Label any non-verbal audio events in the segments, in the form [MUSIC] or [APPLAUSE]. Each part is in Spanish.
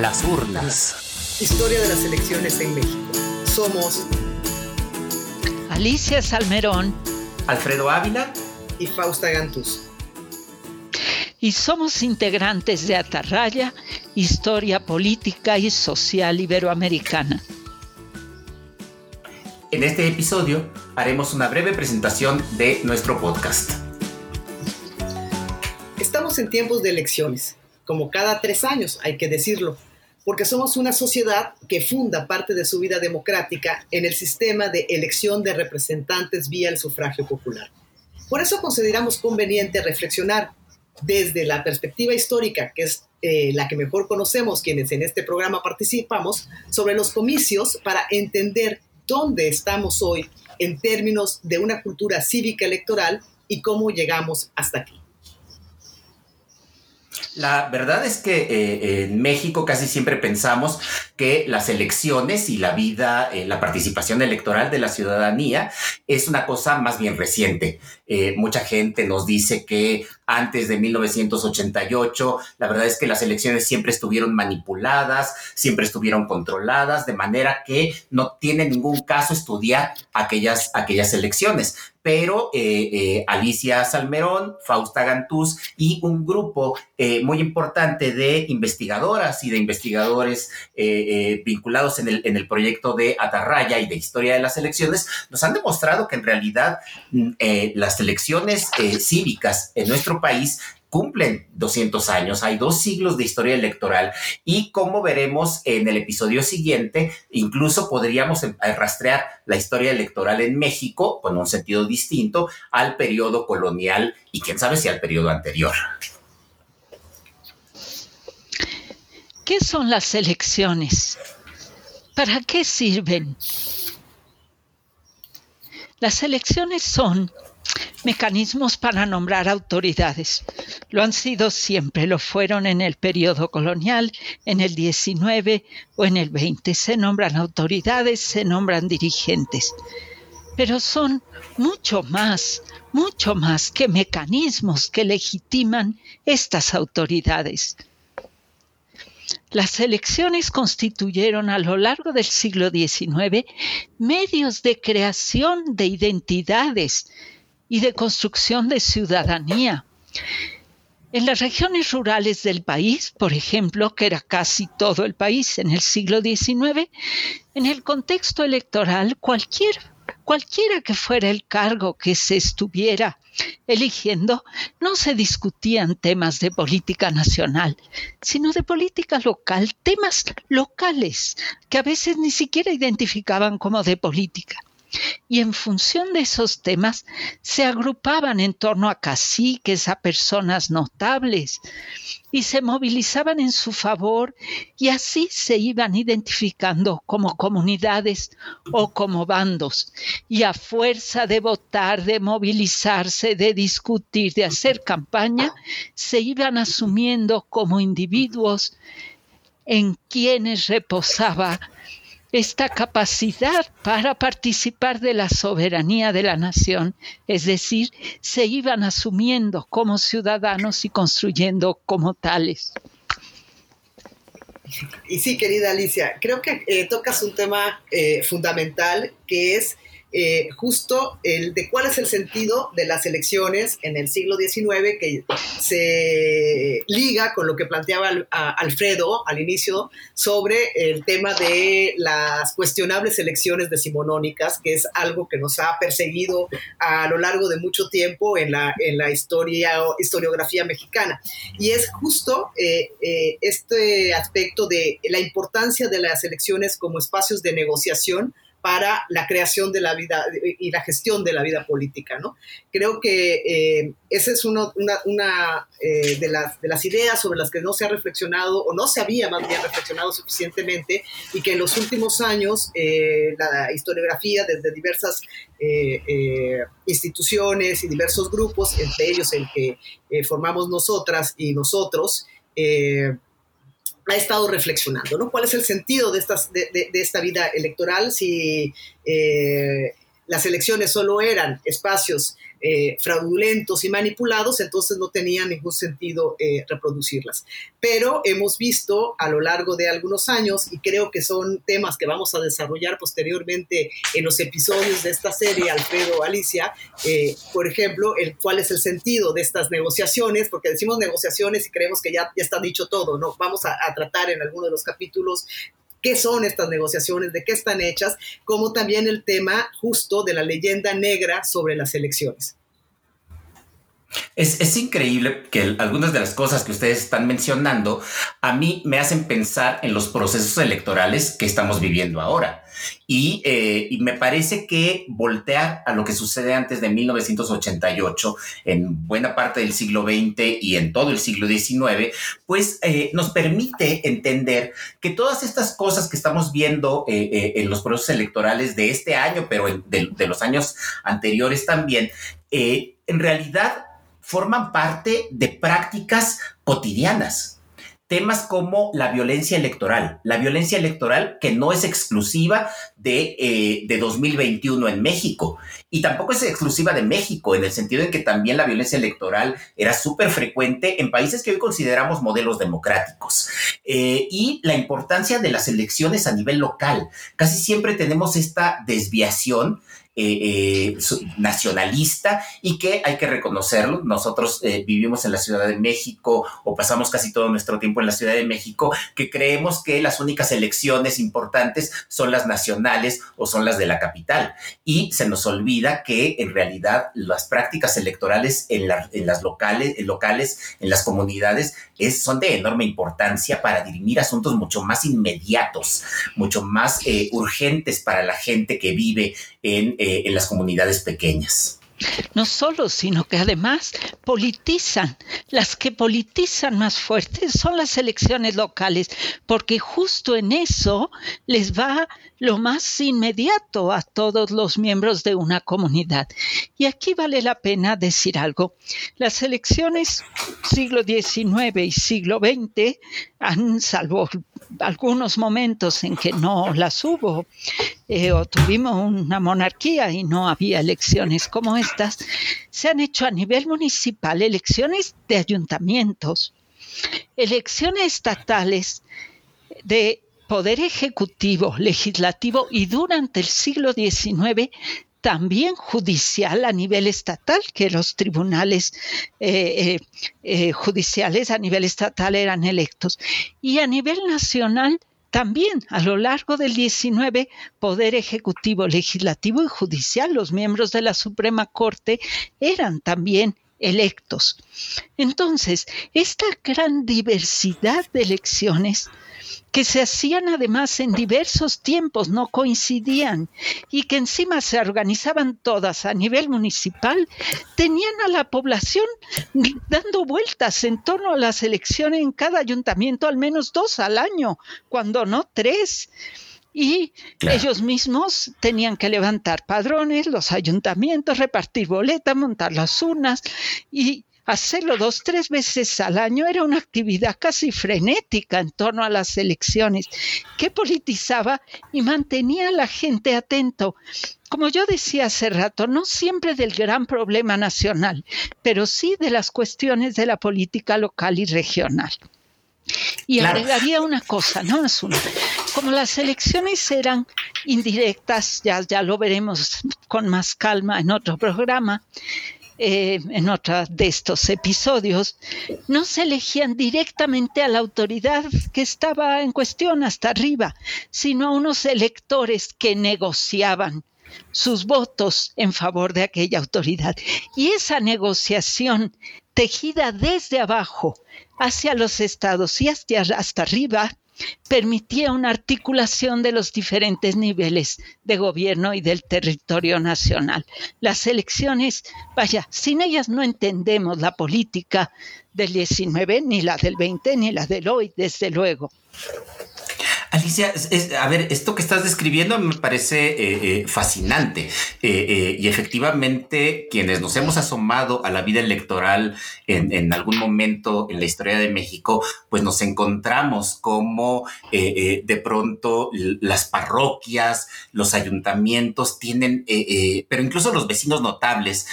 Las urnas. Historia de las elecciones en México. Somos Alicia Salmerón, Alfredo Ávila y Fausta Gantuz. Y somos integrantes de Atarraya, Historia Política y Social Iberoamericana. En este episodio haremos una breve presentación de nuestro podcast. Estamos en tiempos de elecciones, como cada tres años, hay que decirlo, porque somos una sociedad que funda parte de su vida democrática en el sistema de elección de representantes vía el sufragio popular. Por eso consideramos conveniente reflexionar desde la perspectiva histórica, que es eh, la que mejor conocemos quienes en este programa participamos, sobre los comicios para entender dónde estamos hoy en términos de una cultura cívica electoral y cómo llegamos hasta aquí. La verdad es que eh, en México casi siempre pensamos que las elecciones y la vida, eh, la participación electoral de la ciudadanía es una cosa más bien reciente. Eh, mucha gente nos dice que antes de 1988, la verdad es que las elecciones siempre estuvieron manipuladas, siempre estuvieron controladas, de manera que no tiene ningún caso estudiar aquellas, aquellas elecciones pero eh, eh, Alicia Salmerón, Fausta Gantús y un grupo eh, muy importante de investigadoras y de investigadores vinculados en el, en el, proyecto de Atarraya y de Historia de las Elecciones nos han demostrado que en realidad mm, las elecciones cívicas en nuestro país cumplen 200 años, hay dos siglos de historia electoral y como veremos en el episodio siguiente, incluso podríamos em, rastrear la historia electoral en México con un sentido distinto al periodo colonial y quién sabe si al periodo anterior. ¿Qué son las elecciones? ¿Para qué sirven? Las elecciones son mecanismos para nombrar autoridades. Lo han sido siempre, lo fueron en el periodo colonial, en el 19 o en el 20. Se nombran autoridades, se nombran dirigentes. Pero son mucho más, mucho más que mecanismos que legitiman estas autoridades. Las elecciones constituyeron a lo largo del siglo XIX medios de creación de identidades, y de construcción de ciudadanía. En las regiones rurales del país, por ejemplo, que era casi todo el país en el siglo XIX, en el contexto electoral cualquier, cualquiera que fuera el cargo que se estuviera eligiendo, no se discutían temas de política nacional, sino de política local, temas locales que a veces ni siquiera identificaban como de política y en función de esos temas se agrupaban en torno a caciques, a personas notables y se movilizaban en su favor y así se iban identificando como comunidades o como bandos. Y a fuerza de votar, de movilizarse, de discutir, de hacer campaña, se iban asumiendo como individuos en quienes reposaba esta capacidad para participar de la soberanía de la nación, es decir, se iban asumiendo como ciudadanos y construyendo como tales. Y sí, querida Alicia, creo que eh, tocas un tema eh, fundamental que es eh, justo el de cuál es el sentido de las elecciones en el siglo XIX, que se liga con lo que planteaba Alfredo al inicio sobre el tema de las cuestionables elecciones decimonónicas, que es algo que nos ha perseguido a lo largo de mucho tiempo en la, en la historia, historiografía mexicana. Y es justo eh, eh, este aspecto de la importancia de las elecciones como espacios de negociación para la creación de la vida y la gestión de la vida política. ¿no? Creo que eh, esa es una, eh, de, las, de las ideas sobre las que no se ha reflexionado o no se había más bien reflexionado suficientemente y que en los últimos años eh, la historiografía desde diversas instituciones y diversos grupos, entre ellos el que formamos nosotras y nosotros, ha estado reflexionando, ¿no? ¿Cuál es el sentido de, estas, de, esta vida electoral si eh, las elecciones solo eran espacios eh, fraudulentos y manipulados, entonces no tenía ningún sentido eh, reproducirlas. Pero hemos visto a lo largo de algunos años, y creo que son temas que vamos a desarrollar posteriormente en los episodios de esta serie, Alfredo, Alicia, eh, por ejemplo, el, cuál es el sentido de estas negociaciones, porque decimos negociaciones y creemos que ya, ya está dicho todo, ¿no? Vamos a, a tratar en alguno de los capítulos qué son estas negociaciones, de qué están hechas, como también el tema justo de la leyenda negra sobre las elecciones. Es, increíble que algunas de las cosas que ustedes están mencionando a mí me hacen pensar en los procesos electorales que estamos viviendo ahora. Y, eh, y, me parece que voltear a lo que sucede antes de 1988, en buena parte del siglo XX y en todo el siglo XIX, pues eh, nos permite entender que todas estas cosas que estamos viendo eh, en los procesos electorales de este año, pero de los años anteriores también, en realidad forman parte de prácticas cotidianas. Temas como la violencia electoral, la violencia electoral que no es exclusiva de, 2021 eh, en México y tampoco es exclusiva de México en el sentido en que también la violencia electoral era súper frecuente en países que hoy consideramos modelos democráticos. Eh, y la importancia de las elecciones a nivel local. Casi siempre tenemos esta desviación eh, eh, nacionalista y que hay que reconocerlo. Nosotros eh, vivimos en la Ciudad de México o pasamos casi todo nuestro tiempo en la Ciudad de México, que creemos que las únicas elecciones importantes son las nacionales o son las de la capital. Y se nos olvida que en realidad las prácticas electorales en, las locales, en locales, en las comunidades, es, son de enorme importancia para dirimir asuntos mucho más inmediatos, mucho más urgentes para la gente que vive en eh, en las comunidades pequeñas. No solo, sino que además politizan. Las que politizan más fuertes son las elecciones locales, porque justo en eso les va lo más inmediato a todos los miembros de una comunidad. Y aquí vale la pena decir algo. Las elecciones siglo XIX y siglo XX han, salvo algunos momentos en que no las hubo, eh, o tuvimos una monarquía y no había elecciones como estas, se han hecho a nivel municipal elecciones de ayuntamientos, elecciones estatales de poder ejecutivo, legislativo y durante el siglo XIX también judicial a nivel estatal, que los tribunales eh, eh, eh, judiciales a nivel estatal eran electos. Y a nivel nacional también a lo largo del 19, Poder Ejecutivo, Legislativo y Judicial, los miembros de la Suprema Corte eran también electos. Entonces, esta gran diversidad de elecciones que se hacían además en diversos tiempos, no coincidían, y que encima se organizaban todas a nivel municipal, tenían a la población dando vueltas en torno a las elecciones en cada ayuntamiento, al menos dos al año, cuando no tres. Y ellos mismos tenían que levantar padrones, los ayuntamientos, repartir boletas, montar las urnas y hacerlo dos, tres veces al año era una actividad casi frenética en torno a las elecciones, que politizaba y mantenía a la gente atento. Como yo decía hace rato, no siempre del gran problema nacional, pero sí de las cuestiones de la política local y regional. Y agregaría una cosa, no es una. Como las elecciones eran indirectas, ya, ya lo veremos con más calma en otro programa, eh, en otro de estos episodios, no se elegían directamente a la autoridad que estaba en cuestión hasta arriba, sino a unos electores que negociaban sus votos en favor de aquella autoridad. Y esa negociación tejida desde abajo hacia los estados y hasta, hasta arriba permitía una articulación de los diferentes niveles de gobierno y del territorio nacional. Las elecciones, vaya, sin ellas no entendemos la política del 19, ni la del 20, ni la del hoy, desde luego. Alicia, a ver, esto que estás describiendo me parece eh, eh, fascinante. Eh, y efectivamente quienes nos hemos asomado a la vida electoral en, algún momento en la historia de México, pues nos encontramos como de pronto las parroquias, los ayuntamientos tienen, pero incluso los vecinos notables,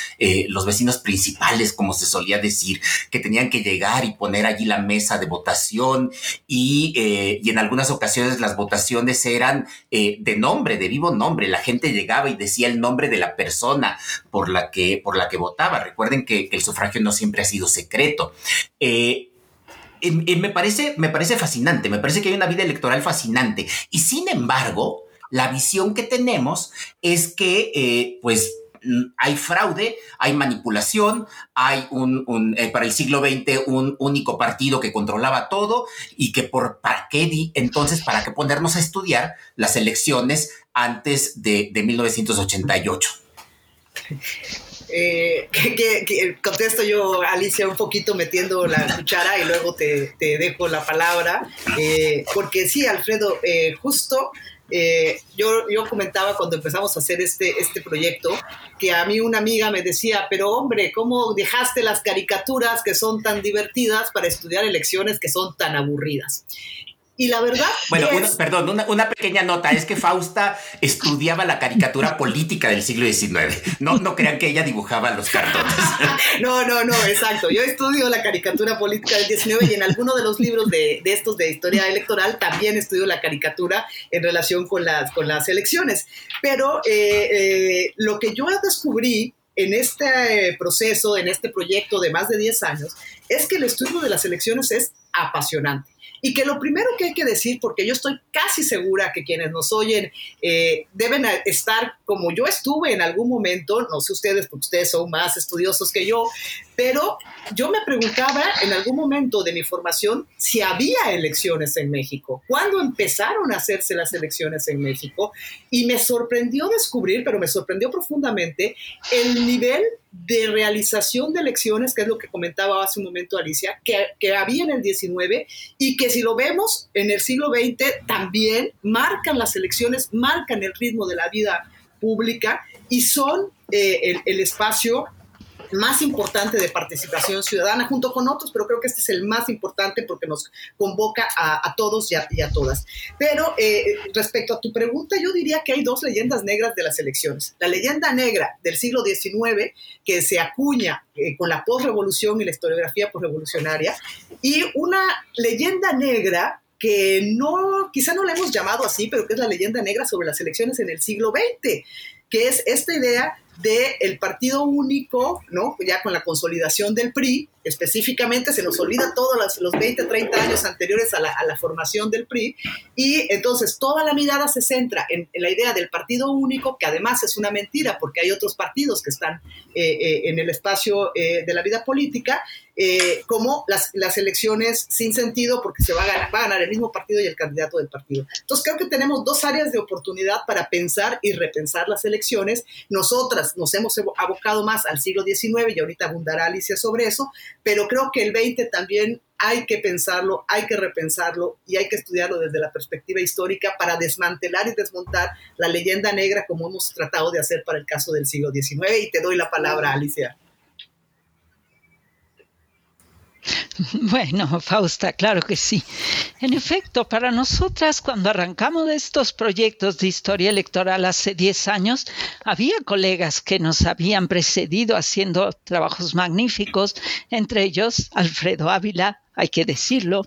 los vecinos principales, como se solía decir, que tenían que llegar y poner allí la mesa de votación y en algunas ocasiones las votaciones eran eh, de nombre, de vivo nombre. La gente llegaba y decía el nombre de la persona por la que, por la que votaba. Recuerden que, el sufragio no siempre ha sido secreto. Eh, me, parece, me parece fascinante, me parece que hay una vida electoral fascinante. Y sin embargo, la visión que tenemos es que, eh, pues, hay fraude, hay manipulación, hay un, eh, para el siglo XX un único partido que controlaba todo y que por para qué entonces para qué ponernos a estudiar las elecciones antes de, 1988. Eh, que, contesto yo, Alicia, un poquito metiendo la cuchara y luego te, dejo la palabra, eh, porque sí, Alfredo, justo eh, yo, yo comentaba cuando empezamos a hacer este, este proyecto que a mí una amiga me decía, pero hombre, ¿cómo dejaste las caricaturas que son tan divertidas para estudiar elecciones que son tan aburridas? Y la verdad. Bueno, perdón, una, pequeña nota es que Fausta estudiaba la caricatura política del siglo XIX. No, no crean que ella dibujaba los cartones. [LAUGHS] no, no, no, exacto. Yo estudio la caricatura política del XIX y en alguno de los libros de, estos de historia electoral también estudio la caricatura en relación con las, con las elecciones. Pero eh, eh, lo que yo descubrí en este proceso, en este proyecto de más de 10 años, es que el estudio de las elecciones es apasionante. Y que lo primero que hay que decir, porque yo estoy casi segura que quienes nos oyen eh, deben estar como yo estuve en algún momento, no sé ustedes, porque ustedes son más estudiosos que yo, pero yo me preguntaba en algún momento de mi formación si había elecciones en México, cuándo empezaron a hacerse las elecciones en México, y me sorprendió descubrir, pero me sorprendió profundamente, el nivel de realización de elecciones, que es lo que comentaba hace un momento Alicia, que, que, había en el 19 y que si lo vemos en el siglo XX también marcan las elecciones, marcan el ritmo de la vida pública y son eh, el, el espacio más importante de participación ciudadana, junto con otros, pero creo que este es el más importante porque nos convoca a, todos y a, todas. Pero eh, respecto a tu pregunta, yo diría que hay dos leyendas negras de las elecciones. La leyenda negra del siglo XIX, que se acuña eh, con la postrevolución y la historiografía postrevolucionaria, y una leyenda negra que no, quizá no la hemos llamado así, pero que es la leyenda negra sobre las elecciones en el siglo XX, que es esta idea del partido único, ¿no? Ya con la consolidación del PRI, específicamente se nos olvida todos los, 20, 30 años anteriores a la, formación del PRI, y entonces toda la mirada se centra en, la idea del partido único, que además es una mentira porque hay otros partidos que están eh, eh, en el espacio eh, de la vida política, como las, las, elecciones sin sentido porque se va a, ganar, va a ganar el mismo partido y el candidato del partido. Entonces creo que tenemos dos áreas de oportunidad para pensar y repensar las elecciones. Nosotras nos hemos abocado más al siglo XIX y ahorita abundará Alicia sobre eso, pero creo que el 20 también hay que pensarlo, hay que repensarlo y hay que estudiarlo desde la perspectiva histórica para desmantelar y desmontar la leyenda negra como hemos tratado de hacer para el caso del siglo XIX. Y te doy la palabra, Alicia. [LAUGHS] Bueno, Fausta, claro que sí. En efecto, para nosotras, cuando arrancamos estos proyectos de historia electoral hace 10 años, había colegas que nos habían precedido haciendo trabajos magníficos, entre ellos Alfredo Ávila, hay que decirlo.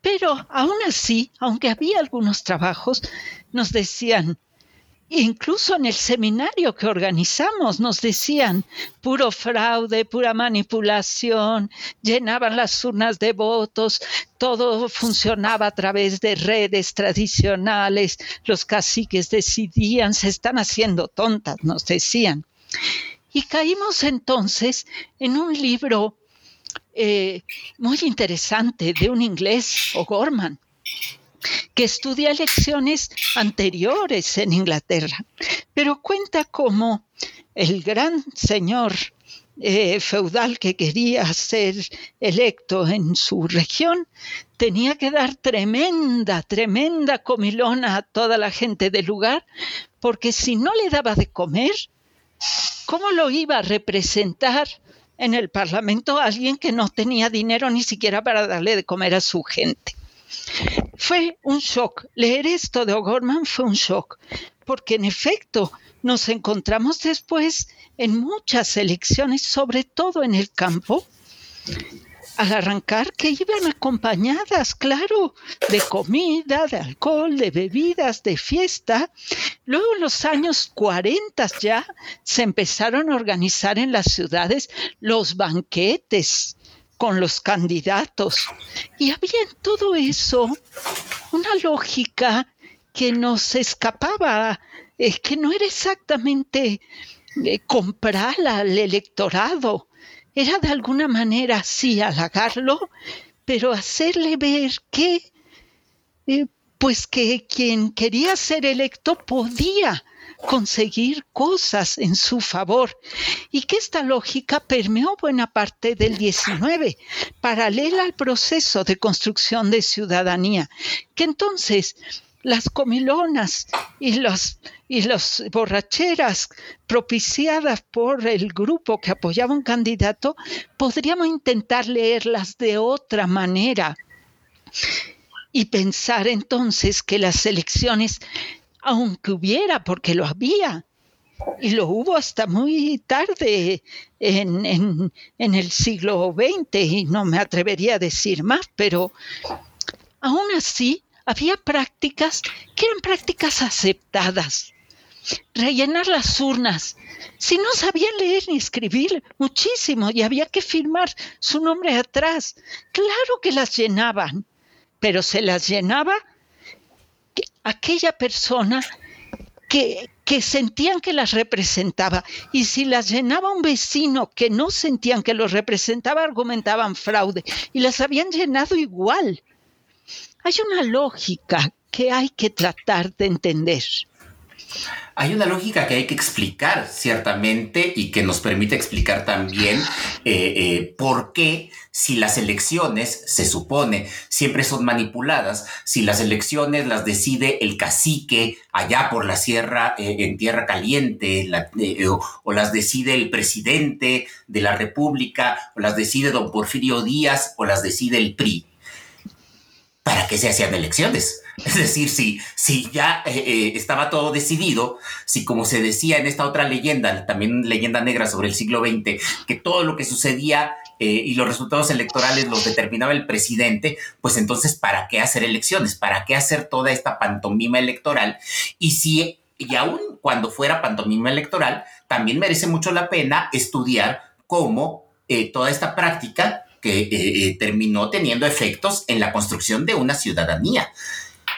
Pero aún así, aunque había algunos trabajos, nos decían, Incluso en el seminario que organizamos nos decían puro fraude, pura manipulación, llenaban las urnas de votos, todo funcionaba a través de redes tradicionales, los caciques decidían, se están haciendo tontas, nos decían. Y caímos entonces en un libro eh, muy interesante de un inglés, O'Gorman, que estudia elecciones anteriores en Inglaterra, pero cuenta cómo el gran señor eh, feudal que quería ser electo en su región tenía que dar tremenda, tremenda comilona a toda la gente del lugar, porque si no le daba de comer, ¿cómo lo iba a representar en el Parlamento alguien que no tenía dinero ni siquiera para darle de comer a su gente? Fue un shock. Leer esto de O'Gorman fue un shock, porque en efecto nos encontramos después en muchas elecciones, sobre todo en el campo, al arrancar que iban acompañadas, claro, de comida, de alcohol, de bebidas, de fiesta. Luego en los años 40 ya se empezaron a organizar en las ciudades los banquetes con los candidatos. Y había en todo eso una lógica que nos escapaba, es que no era exactamente eh, comprar al electorado, era de alguna manera sí halagarlo, pero hacerle ver que, eh, pues que quien quería ser electo podía conseguir cosas en su favor. Y que esta lógica permeó buena parte del 19, paralela al proceso de construcción de ciudadanía, que entonces las comilonas y las y las borracheras propiciadas por el grupo que apoyaba un candidato, podríamos intentar leerlas de otra manera y pensar entonces que las elecciones aunque hubiera, porque lo había, y lo hubo hasta muy tarde en, el siglo XX, y no me atrevería a decir más, pero aún así había prácticas que eran prácticas aceptadas. Rellenar las urnas. Si no sabían leer ni escribir, muchísimo, y había que firmar su nombre atrás. Claro que las llenaban, pero se las llenaba aquella persona que, que, sentían que las representaba. Y si las llenaba un vecino que no sentían que los representaba, argumentaban fraude. Y las habían llenado igual. Hay una lógica que hay que tratar de entender. Hay una lógica que hay que explicar, ciertamente, y que nos permite explicar también eh, eh, por qué, si las elecciones, se supone, siempre son manipuladas, si las elecciones las decide el cacique allá por la sierra, eh, en tierra caliente, o, o, las decide el presidente de la República, o las decide don Porfirio Díaz, o las decide el PRI. ¿Para qué se hacían elecciones? Es decir, si, si ya eh, eh, estaba todo decidido, si como se decía en esta otra leyenda, también leyenda negra sobre el siglo XX, que todo lo que sucedía eh, y los resultados electorales los determinaba el presidente, pues entonces, ¿para qué hacer elecciones? ¿Para qué hacer toda esta pantomima electoral? Y si, y aún cuando fuera pantomima electoral, también merece mucho la pena estudiar cómo toda esta práctica que terminó teniendo efectos en la construcción de una ciudadanía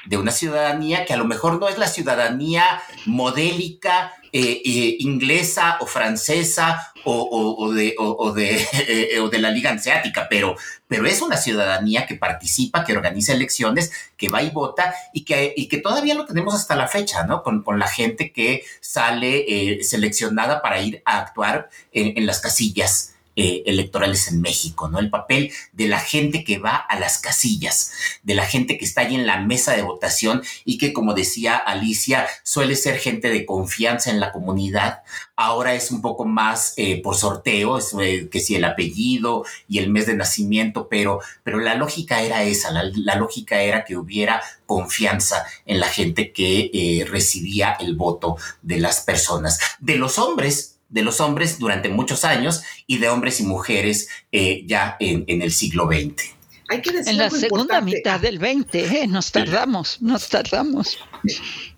de una ciudadanía que a lo mejor no es la ciudadanía modélica eh, eh, inglesa o francesa o, de, [LAUGHS] eh, de, la Liga Hanseática, pero, pero es una ciudadanía que participa, que organiza elecciones, que va y vota y que, y que todavía lo tenemos hasta la fecha, ¿no? Con, la gente que sale seleccionada para ir a actuar en las casillas. Eh, electorales en México, ¿no? El papel de la gente que va a las casillas, de la gente que está ahí en la mesa de votación y que, como decía Alicia, suele ser gente de confianza en la comunidad. Ahora es un poco más eh, por sorteo, es, eh, que si el apellido y el mes de nacimiento, pero, pero la lógica era esa, la, lógica era que hubiera confianza en la gente que recibía el voto de las personas. De los hombres, de los hombres durante muchos años y de hombres y mujeres eh, ya en, el siglo XX. Hay que decir en la segunda mitad del 20, ¿eh? nos tardamos, nos tardamos.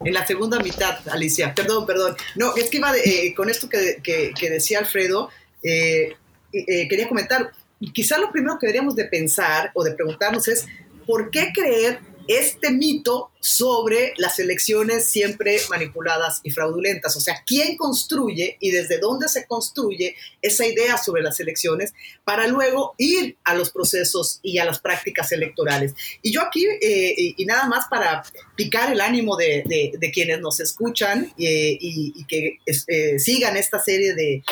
En la segunda mitad, Alicia, perdón, perdón. No, es que iba eh, con esto que, que, decía Alfredo, quería comentar, quizá lo primero que deberíamos de pensar o de preguntarnos es, ¿por qué creer este mito sobre las elecciones siempre manipuladas y fraudulentas. O sea, ¿quién construye y desde dónde se construye esa idea sobre las elecciones para luego ir a los procesos y a las prácticas electorales? Y yo aquí, eh, y, nada más para picar el ánimo de, quienes nos escuchan eh, y, que eh, sigan esta serie de,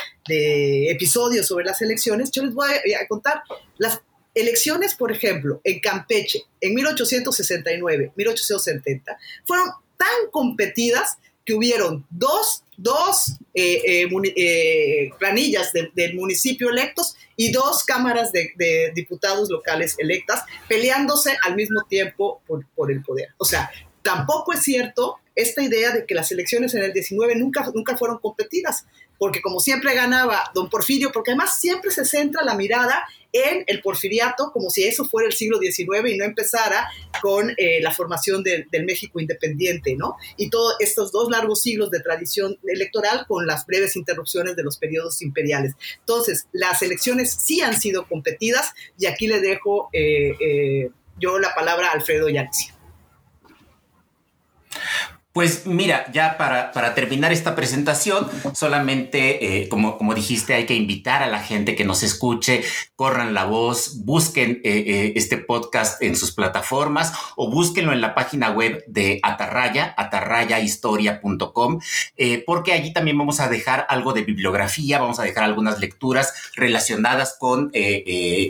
episodios sobre las elecciones, yo les voy a, a contar las elecciones, por ejemplo, en Campeche, en 1869, 1870, fueron tan competidas que hubieron dos, dos eh, eh, eh, planillas del municipio electos y dos cámaras de, diputados locales electas peleándose al mismo tiempo por, por, el poder. O sea, tampoco es cierto esta idea de que las elecciones en el 19 nunca, nunca fueron competidas, porque como siempre ganaba don Porfirio, porque además siempre se centra la mirada en el porfiriato, como si eso fuera el siglo XIX y no empezara con eh, la formación del México independiente, ¿no? Y todos estos dos largos siglos de tradición electoral con las breves interrupciones de los periodos imperiales. Entonces, las elecciones sí han sido competidas y aquí le dejo eh, eh, yo la palabra a Alfredo Yanicia. Pues mira, ya para, para terminar esta presentación, solamente, eh, como, como dijiste, hay que invitar a la gente que nos escuche, corran la voz, busquen eh, eh, este podcast en sus plataformas o búsquenlo en la página web de Atarraya, atarrayahistoria.com, porque allí también vamos a dejar algo de bibliografía, vamos a dejar algunas lecturas relacionadas con,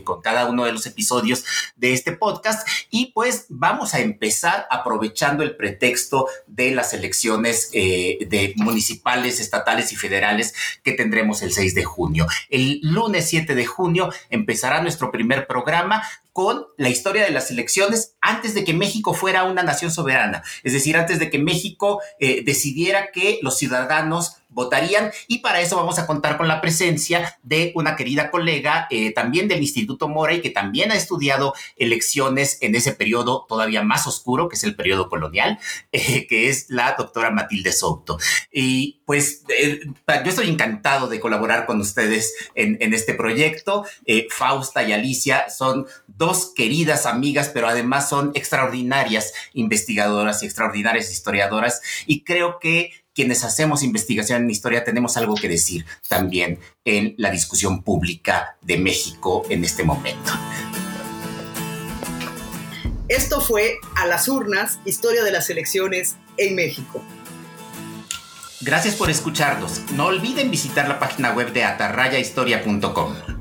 con cada uno de los episodios de este podcast. Y pues vamos a empezar aprovechando el pretexto de las elecciones eh, de municipales, estatales y federales que tendremos el 6 de junio. El lunes 7 de junio empezará nuestro primer programa con la historia de las elecciones antes de que México fuera una nación soberana, es decir, antes de que México eh, decidiera que los ciudadanos votarían y para eso vamos a contar con la presencia de una querida colega eh, también del Instituto Mora y que también ha estudiado elecciones en ese periodo todavía más oscuro, que es el periodo colonial, [LAUGHS] eh, que es la doctora Matilde Souto. Y pues yo estoy encantado de colaborar con ustedes en este proyecto. Fausta y Alicia son dos queridas amigas, pero además son extraordinarias investigadoras y extraordinarias historiadoras y creo que quienes hacemos investigación en historia tenemos algo que decir también en la discusión pública de México en este momento. Esto fue A las urnas, historia de las elecciones en México. Gracias por escucharnos. No olviden visitar la página web de atarrayahistoria.com.